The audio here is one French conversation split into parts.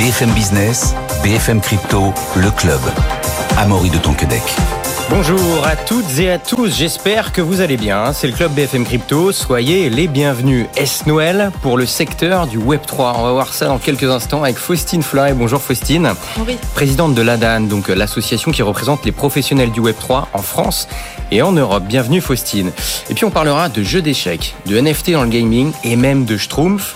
BFM Business, BFM Crypto, le club. Amaury de Tonquedec. Bonjour à toutes et à tous, j'espère que vous allez bien. C'est le club BFM Crypto, soyez les bienvenus. Est Noël pour le secteur du Web3 On va voir ça dans quelques instants avec Faustine Fleuret. Bonjour Faustine. Oui. Présidente de l'ADAN, donc l'association qui représente les professionnels du Web3 en France et en Europe. Bienvenue Faustine. Et puis on parlera de jeux d'échecs, de NFT dans le gaming et même de Schtroumpf.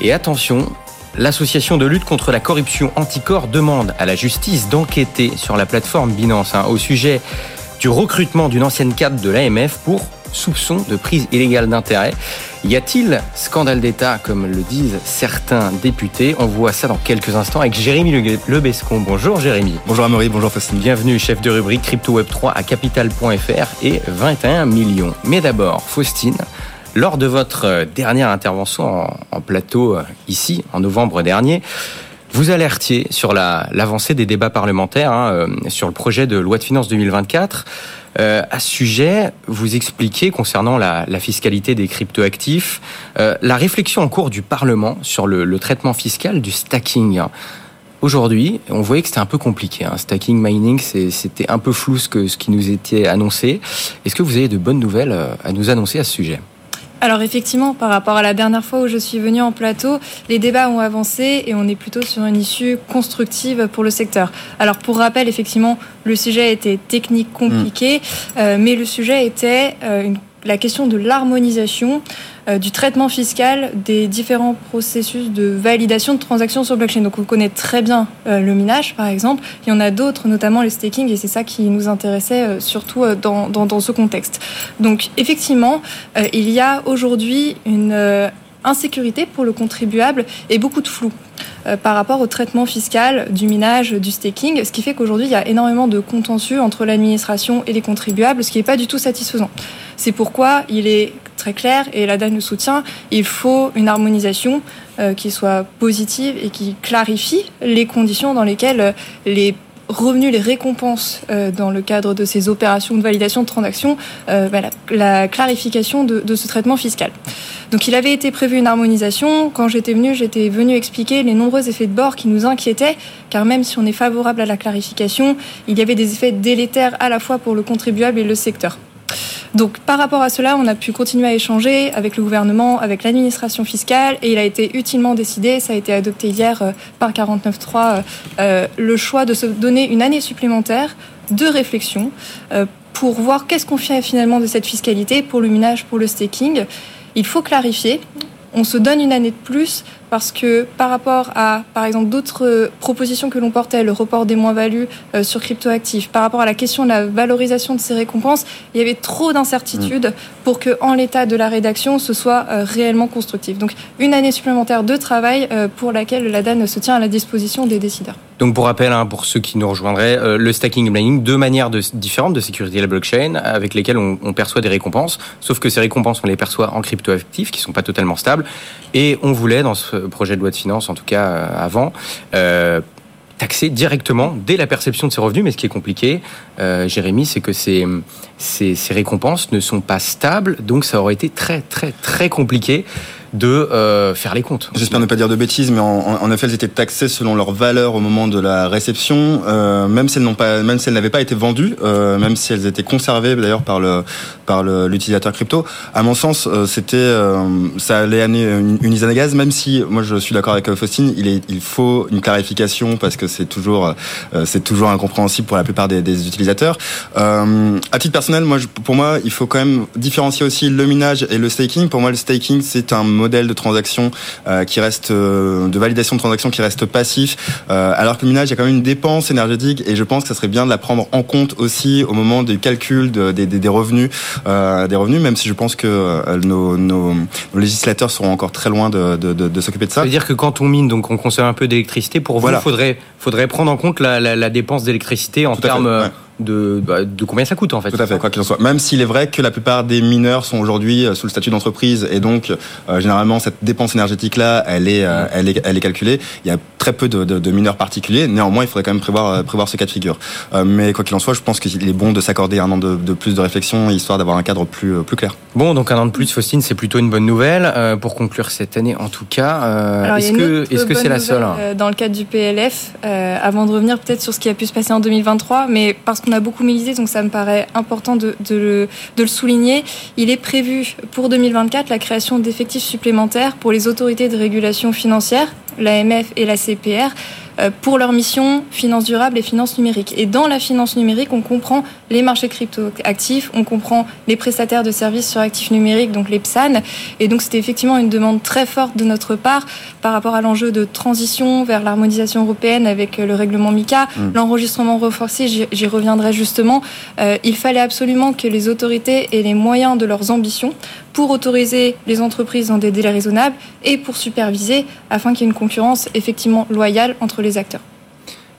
Et attention, L'association de lutte contre la corruption Anticor demande à la justice d'enquêter sur la plateforme Binance hein, au sujet du recrutement d'une ancienne cadre de l'AMF pour soupçon de prise illégale d'intérêt. Y a-t-il scandale d'État, comme le disent certains députés? On voit ça dans quelques instants avec Jérémy Lebescon. Bonjour Jérémy. Bonjour Amaury, bonjour Faustine. Bienvenue, chef de rubrique Crypto Web 3 à capital.fr et 21 millions. Mais d'abord, Faustine, lors de votre euh, dernière intervention en, plateau euh, ici, en novembre dernier, vous alertiez sur l'avancée des débats parlementaires hein, euh, sur le projet de loi de finances 2024. à ce sujet, vous expliquez concernant la, fiscalité des cryptoactifs la réflexion en cours du Parlement sur le, traitement fiscal du stacking. Aujourd'hui, on voyait que c'était un peu compliqué. Hein. Stacking, mining, c'était un peu flou ce, que, ce qui nous était annoncé. Est-ce que vous avez de bonnes nouvelles à nous annoncer à ce sujet? Alors effectivement, par rapport à la dernière fois où je suis venue en plateau, les débats ont avancé et on est plutôt sur une issue constructive pour le secteur. Alors pour rappel, effectivement, le sujet était technique compliqué, mm. euh, mais le sujet était euh, une la question de l'harmonisation euh, du traitement fiscal des différents processus de validation de transactions sur blockchain. Donc on connaît très bien euh, le minage, par exemple. Il y en a d'autres, notamment les staking, et c'est ça qui nous intéressait euh, surtout dans, dans, ce contexte. Donc effectivement, il y a aujourd'hui une insécurité pour le contribuable et beaucoup de flou. Euh, par rapport au traitement fiscal du minage, du staking, ce qui fait qu'aujourd'hui, il y a énormément de contentieux entre l'administration et les contribuables, ce qui n'est pas du tout satisfaisant. C'est pourquoi il est très clair, et la DAN nous soutient, il faut une harmonisation euh, qui soit positive et qui clarifie les conditions dans lesquelles euh, les revenus, les récompenses euh, dans le cadre de ces opérations de validation de transactions, euh, bah, la, clarification de, ce traitement fiscal. Donc il avait été prévu une harmonisation. Quand j'étais venue, j'étais venue expliquer les nombreux effets de bord qui nous inquiétaient, car même si on est favorable à la clarification, il y avait des effets délétères à la fois pour le contribuable et le secteur. Donc par rapport à cela, on a pu continuer à échanger avec le gouvernement, avec l'administration fiscale, et il a été utilement décidé, ça a été adopté hier euh, par 49.3, euh, euh, le choix de se donner une année supplémentaire de réflexion pour voir qu'est-ce qu'on fait finalement de cette fiscalité pour le minage, pour le staking. Il faut clarifier. On se donne une année de plus parce que par rapport à, par exemple, d'autres propositions que l'on portait, le report des moins-values euh, sur cryptoactifs, par rapport à la question de la valorisation de ces récompenses, il y avait trop d'incertitudes mm. pour que, en l'état de la rédaction, ce soit euh, réellement constructif. Donc, une année supplémentaire de travail euh, pour laquelle la DAN se tient à la disposition des décideurs. Donc, pour rappel, hein, pour ceux qui nous rejoindraient, le stacking et mining, deux manières de, différentes de sécuriser la blockchain avec lesquelles on, on, perçoit des récompenses, sauf que ces récompenses, on les perçoit en cryptoactifs qui sont pas totalement stables. Et on voulait, dans ce projet de loi de finances, en tout cas euh, avant, euh, taxer directement dès la perception de ses revenus. Mais ce qui est compliqué, euh, Jérémy, c'est que ces, ces, ces, récompenses ne sont pas stables, donc ça aurait été très très très compliqué de euh, faire les comptes. J'espère ne pas dire de bêtises, mais en, effet, elles étaient taxées selon leur valeur au moment de la réception, euh, même si elles n'ont pas, même si elles n'avaient pas été vendues, euh, même si elles étaient conservées d'ailleurs par le par l'utilisateur crypto. À mon sens, euh, c'était euh, ça allait amener une, une à gaz, même si moi je suis d'accord avec Faustine, il est il faut une clarification parce que c'est toujours c'est toujours incompréhensible pour la plupart des, des utilisateurs. à titre personnel, moi pour moi, il faut quand même différencier aussi le minage et le staking. Pour moi, le staking c'est un modèle de transaction qui reste de validation de transaction qui reste passif, alors que le minage il y a quand même une dépense énergétique et je pense que ça serait bien de la prendre en compte aussi au moment du calcul des, revenus, des revenus, même si je pense que nos, nos, législateurs seront encore très loin de, de, s'occuper de ça. C'est-à-dire que quand on mine, donc on consomme un peu d'électricité, pour vous, il faudrait, faudrait prendre en compte la, la, dépense d'électricité en termes de, bah, de combien ça coûte en fait. Tout à fait, quoi qu'il en soit. Même s'il est vrai que la plupart des mineurs sont aujourd'hui euh, sous le statut d'entreprise et donc euh, généralement cette dépense énergétique là, elle est, euh, elle est, elle est calculée. Il y a très peu de, de, de, mineurs particuliers. Néanmoins, il faudrait quand même prévoir, prévoir ce cas de figure. mais quoi qu'il en soit, je pense qu'il est bon de s'accorder un an de, de, plus de réflexion histoire d'avoir un cadre plus, plus clair. Bon, donc un an de plus, Faustine, c'est plutôt une bonne nouvelle pour conclure cette année en tout cas. est-ce que c'est la seule Dans le cadre du PLF, avant de revenir peut-être sur ce qui a pu se passer en 2023, mais parce qu'on a beaucoup milité, donc ça me paraît important de, le, de, le, souligner. Il est prévu pour 2024 la création d'effectifs supplémentaires pour les autorités de régulation financière, l'AMF et la CPR, pour leur mission finance durable et finance numérique. Et dans la finance numérique, on comprend les marchés crypto-actifs, on comprend les prestataires de services sur actifs numériques, donc les PSAN. Et donc c'était effectivement une demande très forte de notre part par rapport à l'enjeu de transition vers l'harmonisation européenne avec le règlement MICA, mmh. l'enregistrement reforcé, j'y reviendrai justement. Euh, il fallait absolument que les autorités aient les moyens de leurs ambitions pour autoriser les entreprises dans des délais raisonnables et pour superviser afin qu'il y ait une concurrence effectivement loyale entre les acteurs.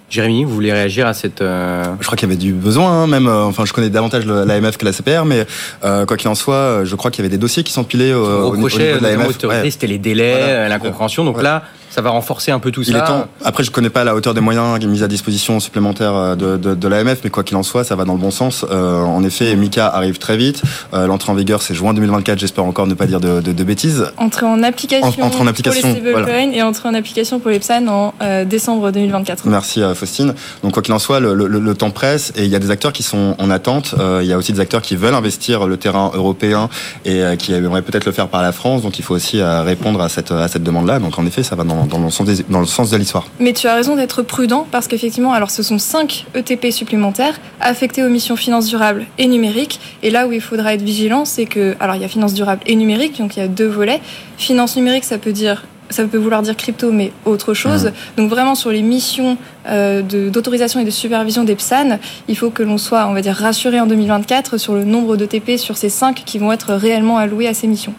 Jérémy, vous voulez réagir à cette... Euh, je crois qu'il y avait du besoin, hein, même. Euh, enfin, je connais davantage l'AMF que la CPR, mais euh, quoi qu'il en soit, je crois qu'il y avait des dossiers qui s'empilaient au, au, niveau de l'AMF. C'était les délais, l'incompréhension. Donc là, ça va renforcer un peu tout ça. Après, je connais pas la hauteur des moyens mis à disposition supplémentaires euh, de, de, de l'AMF, mais quoi qu'il en soit, ça va dans le bon sens. Euh, en effet, Mika arrive très vite. Euh, L'entrée en vigueur, c'est juin 2024. J'espère encore ne pas dire de, de, de bêtises. Entrée en application. en application. Pour les voilà. et entrée en application pour les PSAN en euh, décembre 2024. Merci Faustine. Donc quoi qu'il en soit, le, le, le, temps presse et il y a des acteurs qui sont en attente. il y a aussi des acteurs qui veulent investir le terrain européen et qui aimeraient peut-être le faire par la France. Donc il faut aussi répondre à cette à cette demande-là. Donc en effet, ça va dans dans le sens, dans le sens de l'histoire. Mais tu as raison d'être prudent parce qu'effectivement, alors ce sont 5 ETP supplémentaires affectés aux missions finances durables et numériques. Et là où il faudra être vigilant, c'est que, alors il y a finance durable et numérique, donc il y a deux volets. Finance numérique, ça peut dire ça peut vouloir dire crypto, mais autre chose. Mmh. Donc vraiment sur les missions euh, d'autorisation et de supervision des PSAN, il faut que l'on soit, on va dire, rassuré en 2024 sur le nombre d'ETP sur ces cinq qui vont être réellement alloués à ces missions.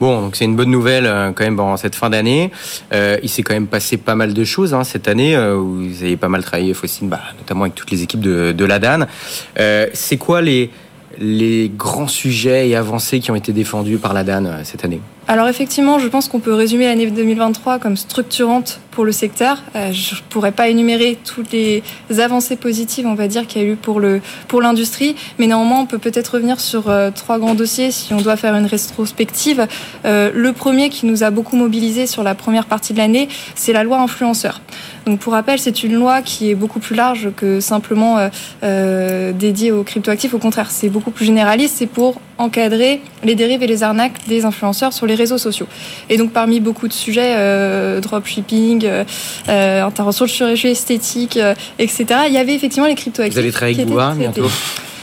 Bon, donc c'est une bonne nouvelle euh, quand même en cette fin d'année. Euh, il s'est quand même passé pas mal de choses hein, cette année euh, où vous avez pas mal travaillé, Faustine, bah, notamment avec toutes les équipes de, de l'ADAN. Euh, c'est quoi les, les grands sujets et avancées qui ont été défendus par l'ADAN euh, cette année? Alors effectivement, je pense qu'on peut résumer l'année 2023 comme structurante pour le secteur. Euh, je ne pourrais pas énumérer toutes les avancées positives, on va dire, qu'il y a eu pour le pour l'industrie, mais néanmoins, on peut peut-être revenir sur euh, trois grands dossiers si on doit faire une rétrospective. Euh, le premier qui nous a beaucoup mobilisé sur la première partie de l'année, c'est la loi influenceur. Donc pour rappel, c'est une loi qui est beaucoup plus large que simplement dédiée aux cryptoactifs. Au contraire, c'est beaucoup plus généraliste. C'est pour encadrer les dérives et les arnaques des influenceurs sur les réseaux sociaux. Et donc parmi beaucoup de sujets, euh, dropshipping, euh, euh, intervention de chirurgie esthétique, euh, etc., il y avait effectivement les crypto-actifs. Vous allez travailler avec bientôt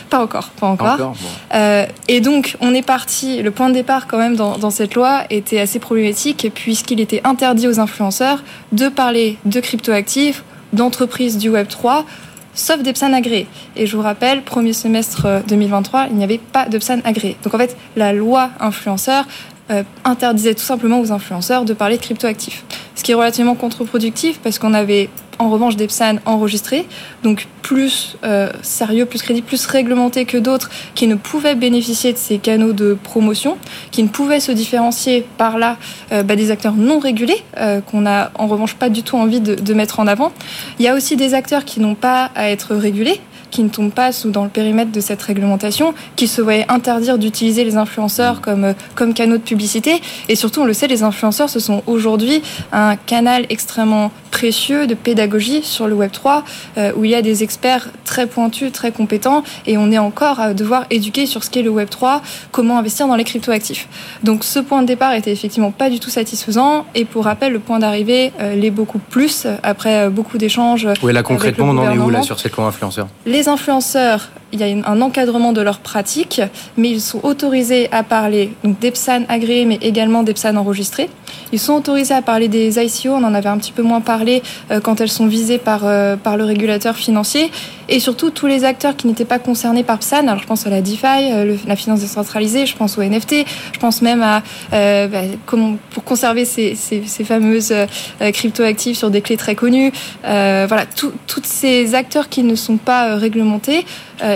pas encore, pas encore. euh, et donc, on est parti. Le point de départ, quand même, dans, dans cette loi était assez problématique puisqu'il était interdit aux influenceurs de parler de cryptoactifs, d'entreprises du Web 3 sauf des PSAN agréés. Et je vous rappelle, premier semestre 2023, euh, il n'y avait pas de PSAN agréés. Donc en fait, la loi influenceur euh, interdisait tout simplement aux influenceurs de parler de cryptoactifs. Ce qui est relativement contre-productif parce qu'on avait en revanche des PSAN enregistrés, donc plus euh, sérieux, plus crédible, plus réglementé que d'autres qui ne pouvaient bénéficier de ces canaux de promotion, qui ne pouvaient se différencier par là euh, bah, des acteurs non régulés, euh, qu'on n'a en revanche pas du tout envie de, de mettre en avant. Il y a aussi des acteurs qui n'ont pas à être régulés, qui ne tombent pas sous dans le périmètre de cette réglementation, qui se voyaient interdire d'utiliser les influenceurs comme, euh, comme canaux de publicité. Et surtout, on le sait, les influenceurs, ce sont aujourd'hui un canal extrêmement précieux de pédagogie sur le Web 3, euh, où il y a des experts très pointus, très compétents, et on est encore à devoir éduquer sur ce qu'est le Web 3, comment investir dans les cryptoactifs. Donc ce point de départ était effectivement pas du tout satisfaisant, et pour rappel, le point d'arrivée euh, l'est beaucoup plus, après beaucoup d'échanges. Oui, là concrètement, on en est où là sur ces camps influenceurs? Les influenceurs il y a un encadrement de leurs pratiques, mais ils sont autorisés à parler donc d'EPSAN agréés, mais également d'EPSAN enregistrés. Ils sont autorisés à parler des ICO, on en avait un petit peu moins parlé euh, quand elles sont visées par, euh, par le régulateur financier, et surtout tous les acteurs qui n'étaient pas concernés par PSAN, alors je pense à la DeFi, euh, la finance décentralisée, je pense au NFT, je pense même à bah, comment, pour conserver ces, ces, ces fameuses cryptoactifs sur des clés très connues. voilà, tous ces acteurs qui ne sont pas réglementés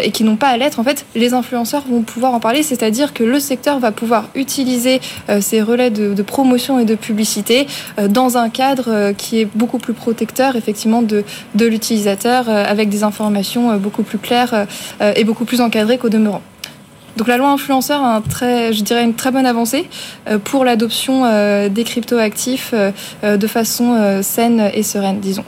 et qui n'ont pas à l'être, en fait, les influenceurs vont pouvoir en parler, c'est-à-dire que le secteur va pouvoir utiliser ces relais de, promotion et de publicité euh, dans un cadre euh, qui est beaucoup plus protecteur effectivement de, de l'utilisateur euh, avec des informations beaucoup plus claires et beaucoup plus encadrées qu'au demeurant. Donc la loi influenceur a un très, je dirais une très bonne avancée pour l'adoption des cryptoactifs de façon saine et sereine, disons.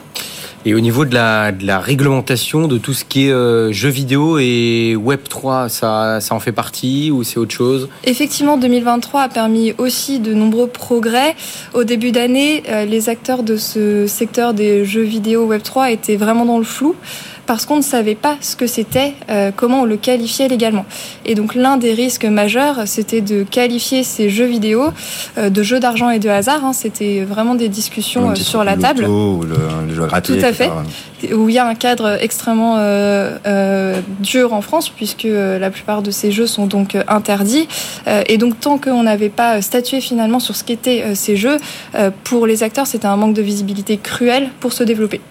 Et au niveau de la, réglementation de tout ce qui est euh, jeux vidéo et Web 3, ça, ça en fait partie ou c'est autre chose? Effectivement, 2023 a permis aussi de nombreux progrès. Au début d'année, euh, les acteurs de ce secteur des jeux vidéo Web 3 étaient vraiment dans le flou parce qu'on ne savait pas ce que c'était, euh, comment on le qualifiait légalement. Et donc l'un des risques majeurs, c'était de qualifier ces jeux vidéo euh, de jeux d'argent et de hasard. Hein. C'était vraiment des discussions euh, sur la table. Ou le, jeu gratuit, Tout à fait. Où il y a un cadre extrêmement dur en France, puisque la plupart de ces jeux sont donc interdits. et donc tant qu'on n'avait pas statué finalement sur ce qu'étaient ces jeux, pour les acteurs, c'était un manque de visibilité cruel pour se développer.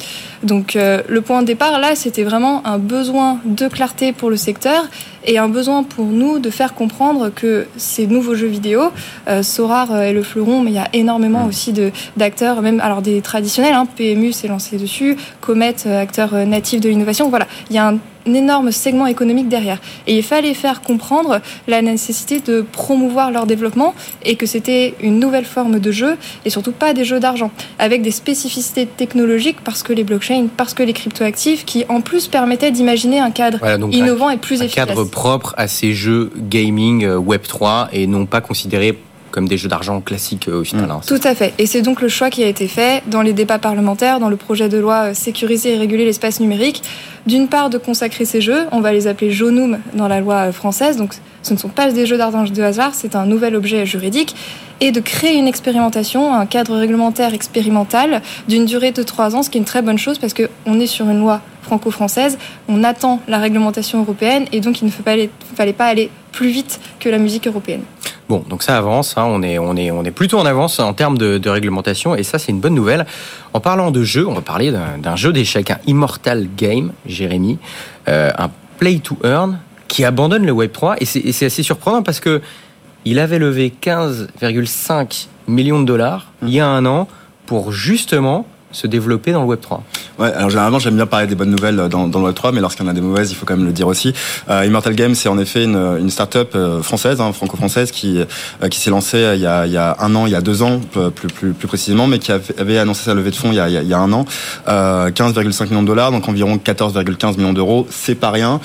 Donc le point de départ, là, c'était vraiment un besoin de clarté pour le secteur et un besoin pour nous de faire comprendre que ces nouveaux jeux vidéo, euh, Sorar et le Fleuron, mais il y a énormément mm. aussi d'acteurs, même alors des traditionnels, hein, PMU s'est lancé dessus, Comet, euh, acteur euh, natif de l'innovation, voilà, il y a un un énorme segment économique derrière. Et il fallait faire comprendre la nécessité de promouvoir leur développement et que c'était une nouvelle forme de jeu et surtout pas des jeux d'argent, avec des spécificités technologiques parce que les blockchains, parce que les cryptoactifs qui en plus permettaient d'imaginer un cadre innovant et plus efficace. Un cadre propre à ces jeux gaming euh, Web 3 et non pas considéré comme des jeux d'argent classiques euh, au final. Hein, Tout à fait. Et c'est donc le choix qui a été fait dans les débats parlementaires, dans le projet de loi euh, sécuriser et réguler l'espace numérique. D'une part, de consacrer ces jeux, on va les appeler Jonum dans la loi française, donc ce ne sont pas des jeux d'argent de hasard, c'est un nouvel objet juridique, et de créer une expérimentation, un cadre réglementaire expérimental d'une durée de trois ans, ce qui est une très bonne chose parce qu'on est sur une loi franco-française, on attend la réglementation européenne et donc il ne fallait pas aller plus vite que la musique européenne. Bon, donc ça avance, hein, on, est, plutôt en avance en termes de, réglementation, et ça c'est une bonne nouvelle. En parlant de jeu, on va parler d'un jeu d'échecs, un Immortal Game, Jérémy, euh, un Play to Earn, qui abandonne le Web3, et c'est assez surprenant parce que il avait levé 15,5 millions de dollars il y a un an pour justement se développer dans le Web 3 Ouais, alors généralement j'aime bien parler des bonnes nouvelles dans, dans le Web 3, mais lorsqu'il y en a des mauvaises, il faut quand même le dire aussi. Euh, Immortal Games, c'est en effet une, une start-up euh, française, hein, franco-française, qui euh, qui s'est lancée euh, il y, a, un an, il y a deux ans plus plus, précisément, mais qui avait annoncé sa levée de fonds il y a, un an, 15,5 millions de dollars, donc environ 14,15 millions d'euros. C'est pas rien.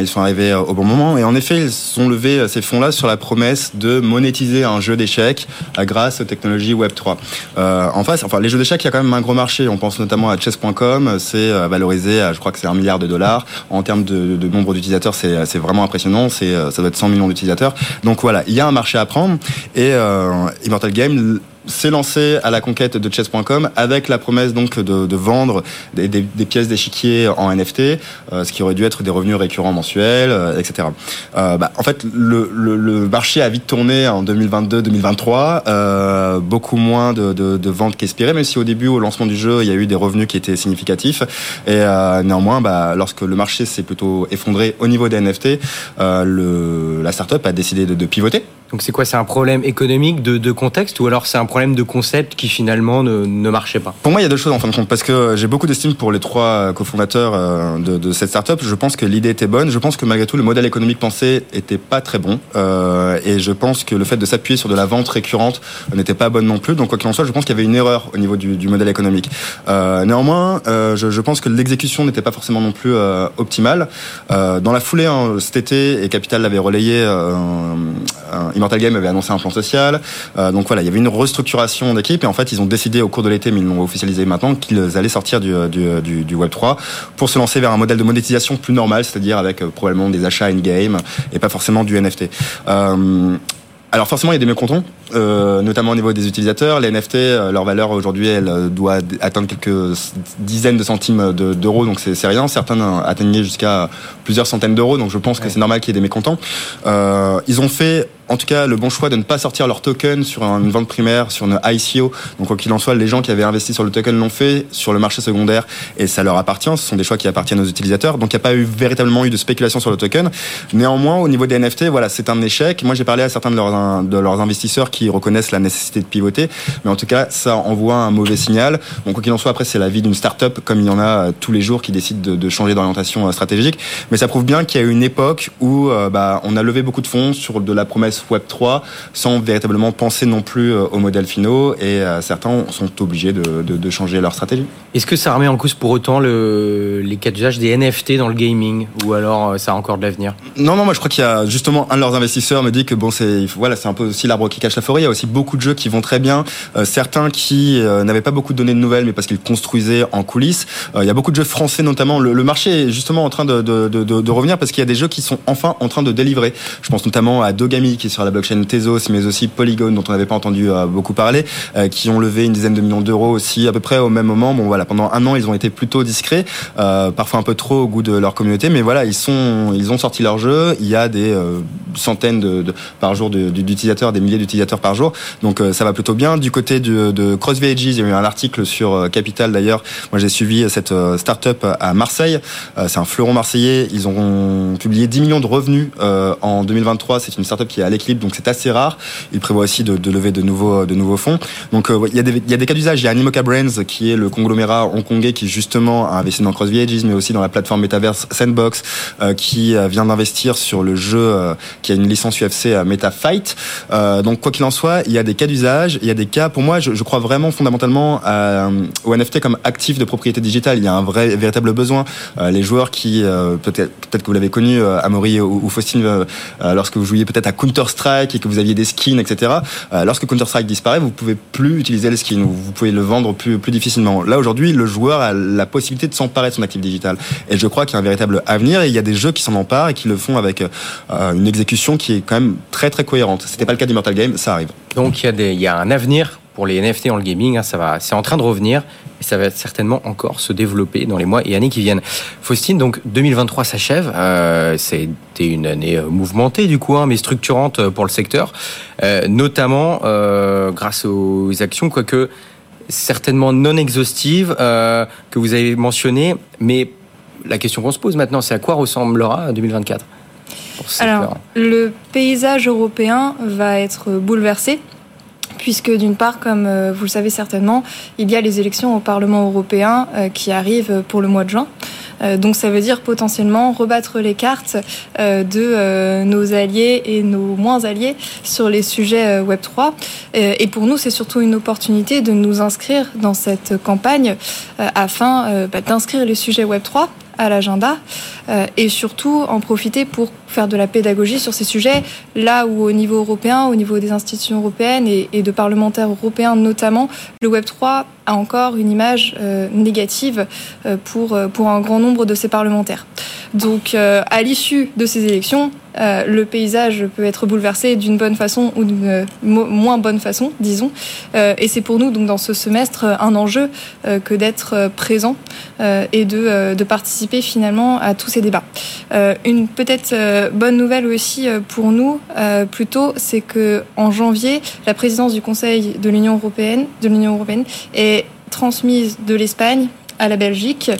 ils sont arrivés au bon moment, et en effet ils ont levé ces fonds-là sur la promesse de monétiser un jeu d'échecs grâce aux technologies Web 3. en face, enfin les jeux d'échecs, il y a quand même un gros marché on pense notamment à chess.com. C'est euh, valorisé à, je crois que c'est un milliard de dollars. En termes de, nombre d'utilisateurs, c'est vraiment impressionnant. C'est euh, ça doit être 100 millions d'utilisateurs. Donc voilà, il y a un marché à prendre. Et euh, Immortal Game s'est lancé à la conquête de chess.com avec la promesse donc de, de vendre des, des, des pièces d'échiquier en NFT, euh, ce qui aurait dû être des revenus récurrents mensuels, euh, etc. Euh, bah, en fait, le, le, le, marché a vite tourné en 2022-2023, euh, beaucoup moins de, de, de ventes qu'espéré, même si au début, au lancement du jeu, il y a eu des revenus qui étaient significatifs. Et euh, néanmoins, bah, lorsque le marché s'est plutôt effondré au niveau des NFT, le, la startup a décidé de, de pivoter donc c'est quoi? C'est un problème économique de, de, contexte ou alors c'est un problème de concept qui finalement ne, ne, marchait pas? Pour moi, il y a deux choses en fin de compte parce que j'ai beaucoup d'estime pour les trois cofondateurs euh, de, de, cette startup. Je pense que l'idée était bonne. Je pense que malgré tout, le modèle économique pensé était pas très bon euh, et je pense que le fait de s'appuyer sur de la vente récurrente n'était pas bonne non plus. Donc quoi qu'il en soit, je pense qu'il y avait une erreur au niveau du, du modèle économique. Euh, néanmoins, euh, je, je, pense que l'exécution n'était pas forcément non plus euh, optimale. dans la foulée, hein, cet été, et Capital l'avait relayé, Immortal Game avait annoncé un plan social. donc voilà, il y avait une restructuration d'équipe et en fait ils ont décidé au cours de l'été, mais ils l'ont officialisé maintenant, qu'ils allaient sortir du, du, du, Web 3 pour se lancer vers un modèle de monétisation plus normal, c'est-à-dire avec probablement des achats in-game et pas forcément du NFT. Alors forcément, il y a des mécontents, euh, notamment au niveau des utilisateurs. Les NFT, euh, leur valeur aujourd'hui, elle euh, doit atteindre quelques dizaines de centimes d'euros, donc c'est rien. Certains atteignaient jusqu'à plusieurs centaines d'euros, donc je pense que c'est normal qu'il y ait des mécontents. Euh, ils ont fait en tout cas le bon choix de ne pas sortir leur token sur une vente primaire, sur une ICO. Donc quoi qu'il en soit, les gens qui avaient investi sur le token l'ont fait sur le marché secondaire et ça leur appartient. Ce sont des choix qui appartiennent aux utilisateurs. Donc il n'y a pas eu véritablement eu de spéculation sur le token. Néanmoins, au niveau des NFT, voilà, c'est un échec. Moi, j'ai parlé à certains de leurs, de leurs investisseurs qui reconnaissent la nécessité de pivoter, mais en tout cas, ça envoie un mauvais signal. Donc quoi qu'il en soit, après, c'est la vie d'une start-up comme il y en a euh, tous les jours qui décident de, de changer d'orientation euh, stratégique. Mais ça prouve bien qu'il y a eu une époque où euh, bah, on a levé beaucoup de fonds sur de la promesse Web 3 sans véritablement penser non plus euh, aux modèles finaux et euh, certains sont obligés de, de, de changer leur stratégie. Est-ce que ça remet en cause pour autant le, les cas d'usage des NFT dans le gaming ou alors euh, ça a encore de l'avenir? Non, non, moi je crois qu'il y a justement un de leurs investisseurs me dit que bon, c'est voilà, c'est un peu aussi l'arbre qui cache la forêt. Il y a aussi beaucoup de jeux qui vont très bien, certains qui n'avaient pas beaucoup de données de nouvelles, mais parce qu'ils construisaient en coulisses. il y a beaucoup de jeux français notamment. Le, le marché est justement en train de, de, de revenir parce qu'il y a des jeux qui sont enfin en train de délivrer. Je pense notamment à Dogami qui sur la blockchain Tezos, mais aussi Polygon dont on n'avait pas entendu euh, beaucoup parler, euh, qui ont levé une dizaine de millions d'euros aussi à peu près au même moment. Bon voilà, pendant un an ils ont été plutôt discrets, euh, parfois un peu trop au goût de leur communauté, mais voilà ils sont ils ont sorti leur jeu. Il y a des centaines de, par jour d'utilisateurs, des milliers d'utilisateurs par jour, donc ça va plutôt bien. Du côté de, de CrossVages, il y a eu un article sur Capital d'ailleurs. Moi j'ai suivi cette startup à Marseille. c'est un fleuron marseillais. Ils ont publié 10 millions de revenus en 2023. C'est une startup qui est à donc c'est assez rare. Il prévoit aussi de, lever de nouveaux, de nouveaux fonds. Donc euh, il, y a des, cas d'usage. Il y a Animoca Brands qui est le conglomérat hongkongais qui justement a investi dans CrossVages, mais aussi dans la plateforme Metaverse Sandbox, euh, qui euh, vient d'investir sur le jeu qui a une licence UFC Meta Fight. donc quoi qu'il en soit, il y a des cas d'usage. Il y a des cas. Pour moi, je, crois vraiment fondamentalement au NFT comme actif de propriété digitale. Il y a un vrai véritable besoin. les joueurs qui peut-être peut-être que vous l'avez connu, Amaury ou, ou Faustine, lorsque vous jouiez peut-être à Counter Strike et que vous aviez des skins, etc. Euh, lorsque Counter-Strike disparaît, vous pouvez plus utiliser le skin, vous pouvez le vendre plus, plus difficilement. Là aujourd'hui, le joueur a la possibilité de s'emparer de son actif digital. Et je crois qu'il y a un véritable avenir et il y a des jeux qui s'en emparent et qui le font avec euh, une exécution qui est quand même très très cohérente. C'était pas le cas d'Immortal Game, ça arrive. Donc il y a, y a un avenir pour les NFT dans le gaming, hein, ça va, c'est en train de revenir et ça va certainement encore se développer dans les mois et années qui viennent. Faustine, donc 2023 s'achève, euh, c'était une année euh, mouvementée du coup, hein, mais structurante euh, pour le secteur, notamment grâce aux actions, quoique certainement non exhaustives que vous avez mentionnées, mais la question qu'on se pose maintenant, c'est à quoi ressemblera 2024 Alors, le paysage européen va être bouleversé puisque d'une part, comme euh, vous le savez certainement, il y a les élections au Parlement européen euh, qui arrivent pour le mois de juin. Euh, donc ça veut dire potentiellement rebattre les cartes de nos alliés et nos moins alliés sur les sujets Web 3. Et pour nous, c'est surtout une opportunité de nous inscrire dans cette campagne afin bah, d'inscrire les sujets Web 3 à l'agenda et surtout en profiter pour faire de la pédagogie sur ces sujets, là où au niveau européen, au niveau des institutions européennes et, de parlementaires européens notamment, le Web 3 a encore une image euh, négative euh, pour, pour un grand nombre de ces parlementaires. Donc euh, à l'issue de ces élections, euh, le paysage peut être bouleversé d'une bonne façon ou d'une moins bonne façon, disons. Euh, et c'est pour nous, donc, dans ce semestre, un enjeu euh, que d'être présent euh, et de, euh, de, participer finalement à tous ces débats. une peut-être bonne nouvelle aussi pour nous, plutôt, c'est que en janvier, la présidence du Conseil de l'Union européenne, de l'Union européenne est transmise de l'Espagne à la Belgique.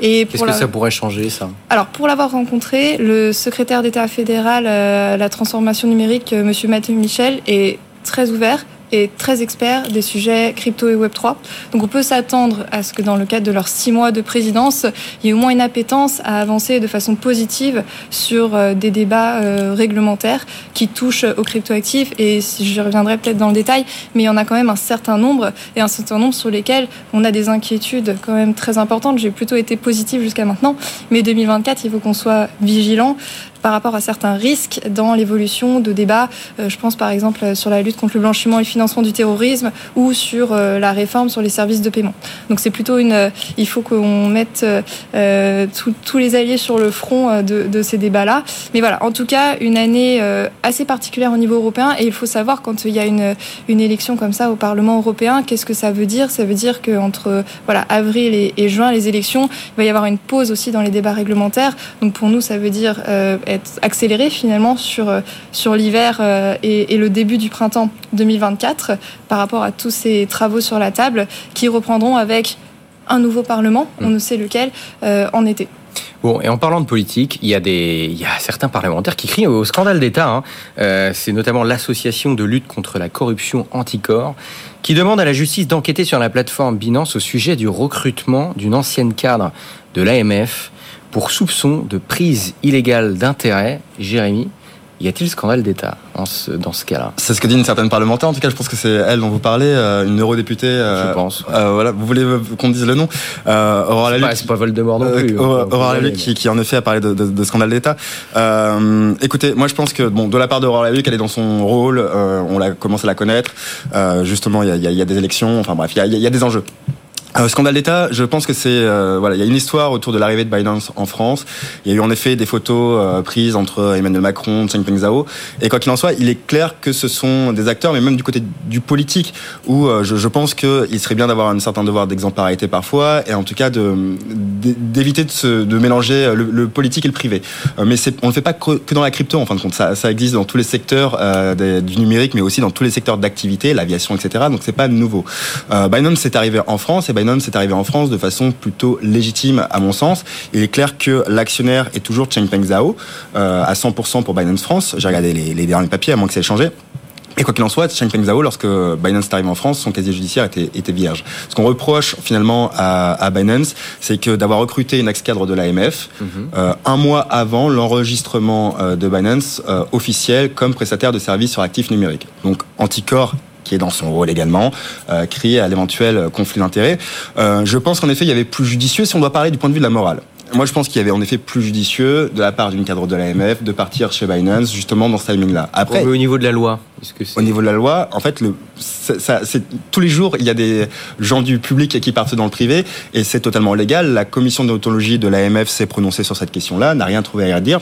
Et Qu'est-ce que ça pourrait changer, ça? Alors, pour l'avoir rencontré, le secrétaire d'État fédéral à la transformation numérique, euh, Monsieur Mathieu Michel, est très ouvert est très expert des sujets crypto et Web3. Donc on peut s'attendre à ce que dans le cadre de leurs six mois de présidence, il y ait au moins une appétence à avancer de façon positive sur euh, des débats euh, réglementaires qui touchent aux cryptoactifs. Et je reviendrai peut-être dans le détail, mais il y en a quand même un certain nombre et un certain nombre sur lesquels on a des inquiétudes quand même très importantes. J'ai plutôt été positive jusqu'à maintenant, mais 2024, il faut qu'on soit vigilant par rapport à certains risques dans l'évolution de débats. je pense par exemple sur la lutte contre le blanchiment et le financement du terrorisme ou sur la réforme sur les services de paiement. Donc c'est plutôt une. il faut qu'on mette tous les alliés sur le front de, ces débats-là. Mais voilà, en tout cas, une année assez particulière au niveau européen. Et il faut savoir quand il y a une, une élection comme ça au Parlement européen, qu'est-ce que ça veut dire? Ça veut dire qu'entre voilà, avril et, juin, les élections, il va y avoir une pause aussi dans les débats réglementaires. Donc pour nous, ça veut dire euh, être accéléré finalement sur, euh, sur l'hiver euh, et, le début du printemps 2024 par rapport à tous ces travaux sur la table qui reprendront avec un nouveau Parlement, on mmh. ne sait lequel, en été. Bon, et en parlant de politique, il y a, des, il y a certains parlementaires qui crient au scandale d'État. Hein. Euh, c'est notamment l'association de lutte contre la corruption Anticor qui demande à la justice d'enquêter sur la plateforme Binance au sujet du recrutement d'une ancienne cadre de l'AMF pour soupçon de prise illégale d'intérêt. Jérémy, y a-t-il scandale d'État dans ce, cas-là? C'est ce que dit une certaine parlementaire. En tout cas, je pense que c'est elle dont vous parlez, euh, une eurodéputée. Euh, je pense. Euh, voilà, vous voulez qu'on dise le nom? Aurora Laluc. C'est pas, Voldemort non plus. Hein, Aurora Laluc qui, qui, en effet a parlé de, de, de scandale d'État. écoutez, moi je pense que bon, de la part d'Aurora Laluc, elle est dans son rôle. on l'a commencé à la connaître. justement, il y a, y a, des élections. Enfin bref, il y a, y a des enjeux. Euh, scandale d'État, je pense que c'est euh, voilà, il y a une histoire autour de l'arrivée de Binance en France. Il y a eu en effet des photos euh, prises entre Emmanuel Macron, Chen Peng Zhao. Et quoi qu'il en soit, il est clair que ce sont des acteurs, mais même du côté du politique, où je, je, pense qu'il serait bien d'avoir un certain devoir d'exemplarité parfois, et en tout cas d'éviter de, se, de mélanger le, politique et le privé. mais on ne fait pas que dans la crypto en fin de compte. Ça, ça existe dans tous les secteurs du numérique, mais aussi dans tous les secteurs d'activité, l'aviation, etc. Donc c'est pas nouveau. Binance c'est arrivé en France et Binance est arrivé en France de façon plutôt légitime à mon sens. Il est clair que l'actionnaire est toujours Changpeng Zhao euh, à 100% pour Binance France. J'ai regardé les, derniers papiers, à moins que ça ait changé. Et quoi qu'il en soit, Changpeng Zhao, lorsque Binance est arrivé en France, son casier judiciaire était, était vierge. Ce qu'on reproche finalement à, à Binance, c'est que d'avoir recruté une ex-cadre de l'AMF mhm. euh, un mois avant l'enregistrement euh, de Binance euh, officiel comme prestataire de services sur actifs numériques. Donc Anticor qui est dans son rôle également, euh, crier à l'éventuel conflit d'intérêts. Euh, je pense qu'en effet, il y avait plus judicieux si on doit parler du point de vue de la morale. Moi, je pense qu'il y avait en effet plus judicieux de la part d'une cadre de l'AMF de partir chez Binance justement dans ce timing-là. Après, au niveau de la loi, au niveau de la loi, en fait, le, ça, tous les jours, il y a des gens du public qui partent dans le privé et c'est totalement légal. La commission d'autologie de l'AMF s'est prononcée sur cette question-là, n'a rien trouvé à dire.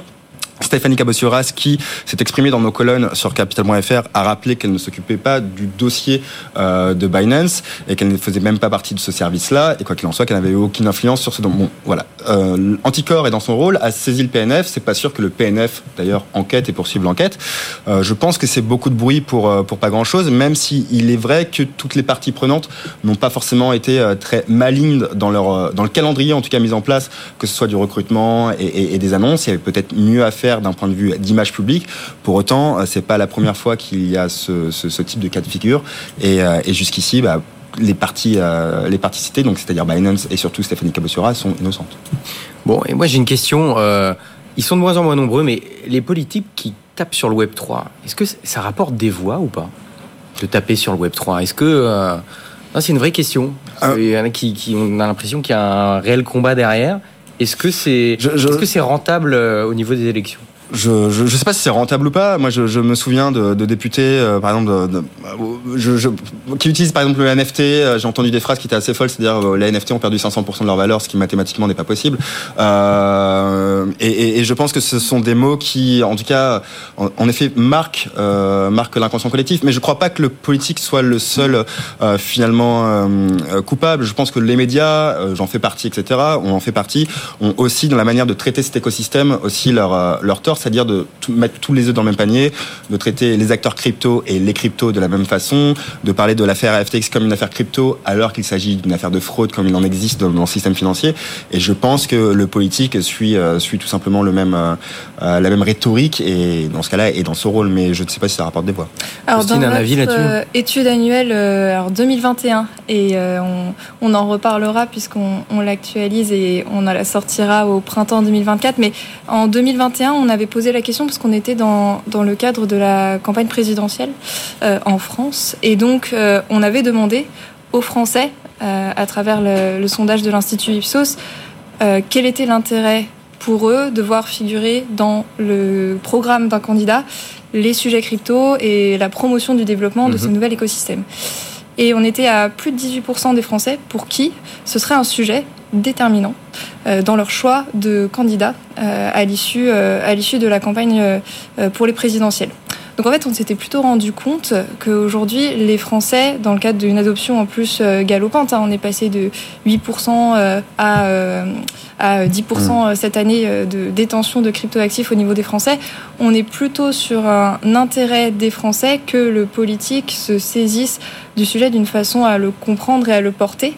Stéphanie Cabossioras, qui s'est exprimée dans nos colonnes sur Capital.fr, a rappelé qu'elle ne s'occupait pas du dossier euh, de Binance et qu'elle ne faisait même pas partie de ce service-là. Et quoi qu'il en soit, qu'elle n'avait aucune influence sur ce. Bon, voilà. Euh, Anticor est dans son rôle, a saisi le PNF. C'est pas sûr que le PNF, d'ailleurs, enquête et poursuive l'enquête. Euh, je pense que c'est beaucoup de bruit pour euh, pour pas grand-chose, même si il est vrai que toutes les parties prenantes n'ont pas forcément été euh, très malignes dans leur dans le calendrier, en tout cas mis en place, que ce soit du recrutement et, et, et des annonces. Il y avait peut-être mieux à faire d'un point de vue d'image publique. Pour autant, euh, c'est pas la première fois qu'il y a ce, type de cas de figure. Et, euh, jusqu'ici, bah, les parties, euh, les parties citées, donc c'est-à-dire Binance et surtout Stéphanie Cabossura, sont innocentes. Bon, et moi j'ai une question. ils sont de moins en moins nombreux, mais les politiques qui tapent sur le Web 3, est-ce que ça rapporte des voix ou pas de taper sur le Web 3 Est-ce que c'est une vraie question Il y en a qui, qui on a l'impression qu'il y a un réel combat derrière. Est-ce que c'est rentable euh, au niveau des élections? Je, je, je, sais pas si c'est rentable ou pas. Moi, je, je me souviens de, de députés, euh, par exemple, de, je, qui utilisent par exemple le NFT. Euh, j'ai entendu des phrases qui étaient assez folles, c'est-à-dire euh, les NFT ont perdu 500% de leur valeur, ce qui mathématiquement n'est pas possible. Euh, et, et, et, je pense que ce sont des mots qui, en tout cas, en, effet, marquent, marquent l'inconscient collectif. Mais je crois pas que le politique soit le seul finalement coupable. Je pense que les médias, j'en fais partie, etc. On en fait partie, ont aussi dans la manière de traiter cet écosystème aussi leur leur tort c'est-à-dire de mettre tous les œufs dans le même panier, de traiter les acteurs crypto et les cryptos de la même façon, de parler de l'affaire FTX comme une affaire crypto alors qu'il s'agit d'une affaire de fraude comme il en existe dans, le système financier. Et je pense que le politique suit, euh, suit tout simplement le même, euh, euh, la même rhétorique et dans ce cas-là est dans ce rôle, mais je ne sais pas si ça rapporte des voix. Alors dans un avis là-dessus étude annuelle alors 2021 et on, on, en reparlera puisqu'on on, l'actualise et on la sortira au printemps 2024. Mais en 2021, on avait posé la question parce qu'on était dans, dans le cadre de la campagne présidentielle euh, en France. Et donc, euh, on avait demandé aux Français, euh, à travers le, sondage de l'Institut Ipsos, quel était l'intérêt pour eux de voir figurer dans le programme d'un candidat les sujets crypto et la promotion du développement de ce mhm. nouvel écosystème. Et on était à plus de 18% des Français pour qui ce serait un sujet déterminant euh, dans leur choix de candidat euh, à l'issue à l'issue de la campagne pour les présidentielles. Donc en fait, on s'était plutôt rendu compte qu'aujourd'hui, les Français, dans le cadre d'une adoption en plus euh, galopante, hein, on est passé de 8% euh, à, euh, à 10% mmh. cette année de détention de cryptoactifs au niveau des Français, on est plutôt sur un intérêt des Français que le politique se saisisse du sujet d'une façon à le comprendre et à le porter.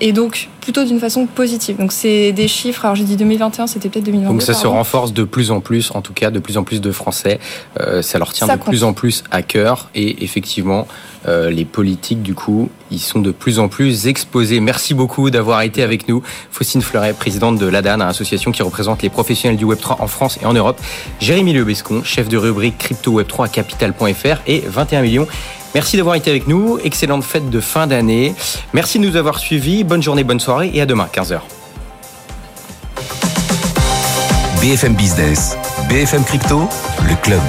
et donc, plutôt d'une façon positive. Donc c'est des chiffres, alors j'ai dit 2021, c'était peut-être 2022. Donc ça se renforce de plus en plus, en tout cas de plus en plus de Français. Euh, ça leur tient de plus en plus à cœur et effectivement, euh, les politiques du coup, ils sont de plus en plus exposés. Merci beaucoup d'avoir été avec nous. Faustine Fleuret, présidente de l'ADAN, association qui représente les professionnels du Web3 en France et en Europe. Jérémy Lebescon, chef de rubrique crypto Web3 à capital.fr et 21 millions Merci d'avoir été avec nous. Excellente fête de fin d'année. Merci de nous avoir suivis. Bonne journée, bonne soirée et à demain, 15h. BFM Business, BFM Crypto, le club.